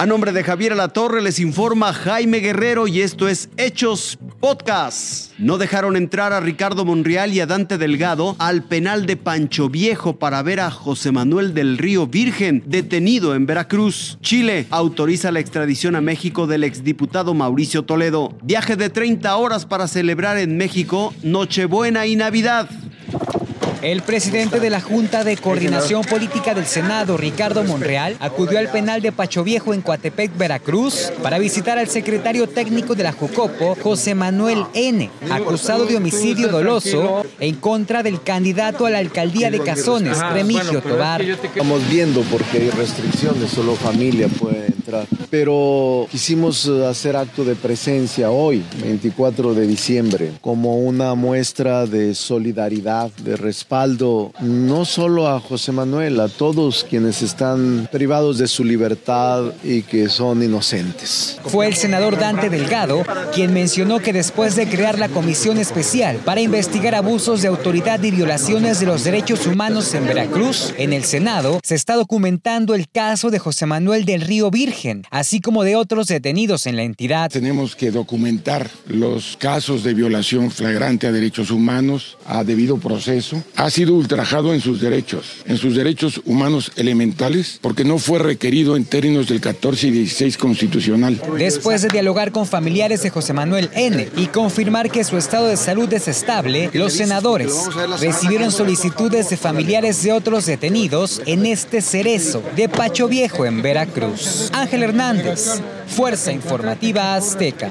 A nombre de Javier Alatorre les informa Jaime Guerrero y esto es Hechos Podcast. No dejaron entrar a Ricardo Monreal y a Dante Delgado al penal de Pancho Viejo para ver a José Manuel del Río Virgen detenido en Veracruz. Chile autoriza la extradición a México del exdiputado Mauricio Toledo. Viaje de 30 horas para celebrar en México Nochebuena y Navidad. El presidente de la Junta de Coordinación Política del Senado, Ricardo Monreal, acudió al penal de Pacho Viejo en Coatepec, Veracruz, para visitar al secretario técnico de la Jucopo, José Manuel N., acusado de homicidio doloso en contra del candidato a la alcaldía de Cazones, Remigio Tobar. Estamos viendo porque hay restricciones, solo familia puede entrar. Pero quisimos hacer acto de presencia hoy, 24 de diciembre, como una muestra de solidaridad, de respeto no solo a José Manuel, a todos quienes están privados de su libertad y que son inocentes. Fue el senador Dante Delgado quien mencionó que después de crear la comisión especial para investigar abusos de autoridad y violaciones de los derechos humanos en Veracruz, en el Senado se está documentando el caso de José Manuel del Río Virgen, así como de otros detenidos en la entidad. Tenemos que documentar los casos de violación flagrante a derechos humanos a debido proceso ha sido ultrajado en sus derechos, en sus derechos humanos elementales, porque no fue requerido en términos del 14 y 16 constitucional. Después de dialogar con familiares de José Manuel N. y confirmar que su estado de salud es estable, los senadores recibieron solicitudes de familiares de otros detenidos en este cerezo de Pacho Viejo en Veracruz. Ángel Hernández, Fuerza Informativa Azteca.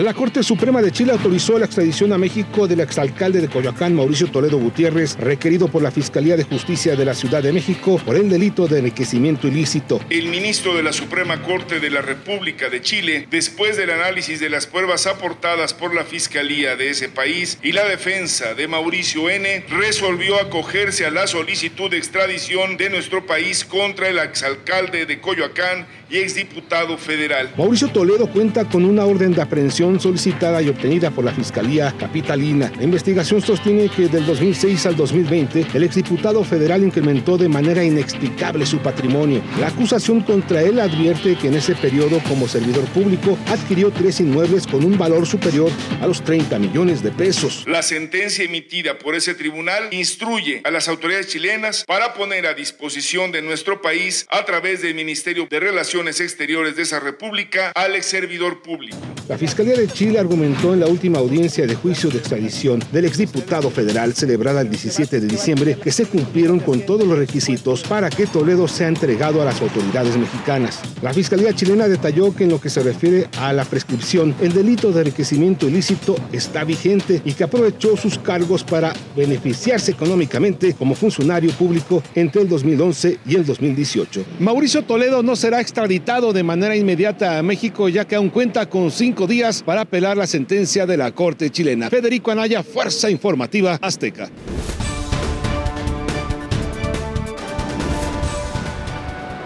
La Corte Suprema de Chile autorizó la extradición a México del exalcalde de Coyoacán, Mauricio Toledo Gutiérrez, requerido por la Fiscalía de Justicia de la Ciudad de México por el delito de enriquecimiento ilícito. El ministro de la Suprema Corte de la República de Chile, después del análisis de las pruebas aportadas por la Fiscalía de ese país y la defensa de Mauricio N., resolvió acogerse a la solicitud de extradición de nuestro país contra el exalcalde de Coyoacán y exdiputado federal. Mauricio Toledo cuenta con una orden de aprehensión solicitada y obtenida por la Fiscalía Capitalina. La investigación sostiene que del 2006 al 2020 el exdiputado federal incrementó de manera inexplicable su patrimonio. La acusación contra él advierte que en ese periodo como servidor público adquirió tres inmuebles con un valor superior a los 30 millones de pesos. La sentencia emitida por ese tribunal instruye a las autoridades chilenas para poner a disposición de nuestro país a través del Ministerio de Relaciones Exteriores de esa República al ex servidor público. La Fiscalía de Chile argumentó en la última audiencia de juicio de extradición del exdiputado federal celebrada el 17 de diciembre que se cumplieron con todos los requisitos para que Toledo sea entregado a las autoridades mexicanas. La Fiscalía chilena detalló que en lo que se refiere a la prescripción, el delito de enriquecimiento ilícito está vigente y que aprovechó sus cargos para beneficiarse económicamente como funcionario público entre el 2011 y el 2018. Mauricio Toledo no será extraditado de manera inmediata a México ya que aún cuenta con cinco días para apelar la sentencia de la Corte chilena. Federico Anaya, Fuerza Informativa Azteca.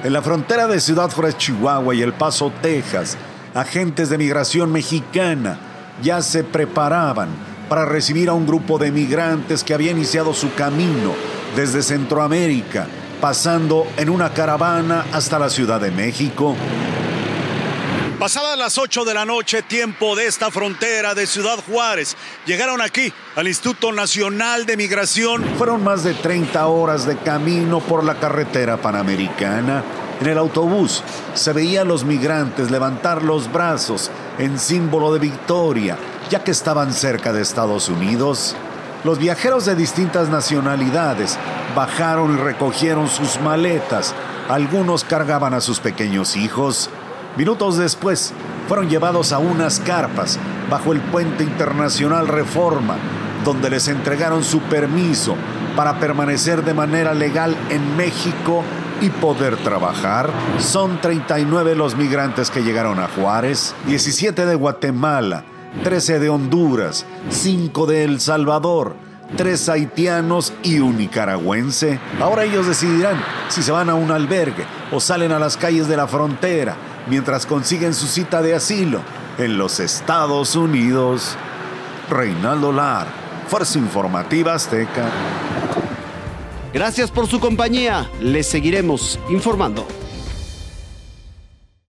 En la frontera de Ciudad Juárez, Chihuahua y El Paso, Texas, agentes de migración mexicana ya se preparaban para recibir a un grupo de migrantes que había iniciado su camino desde Centroamérica pasando en una caravana hasta la Ciudad de México. Pasadas las 8 de la noche, tiempo de esta frontera de Ciudad Juárez, llegaron aquí al Instituto Nacional de Migración. Fueron más de 30 horas de camino por la carretera panamericana. En el autobús se veían los migrantes levantar los brazos en símbolo de victoria, ya que estaban cerca de Estados Unidos. Los viajeros de distintas nacionalidades bajaron y recogieron sus maletas. Algunos cargaban a sus pequeños hijos. Minutos después, fueron llevados a unas carpas bajo el puente internacional Reforma, donde les entregaron su permiso para permanecer de manera legal en México y poder trabajar. Son 39 los migrantes que llegaron a Juárez, 17 de Guatemala, 13 de Honduras, 5 de El Salvador, 3 haitianos y un nicaragüense. Ahora ellos decidirán si se van a un albergue o salen a las calles de la frontera mientras consiguen su cita de asilo en los Estados Unidos. Reinaldo Lar, Fuerza Informativa Azteca. Gracias por su compañía. Les seguiremos informando.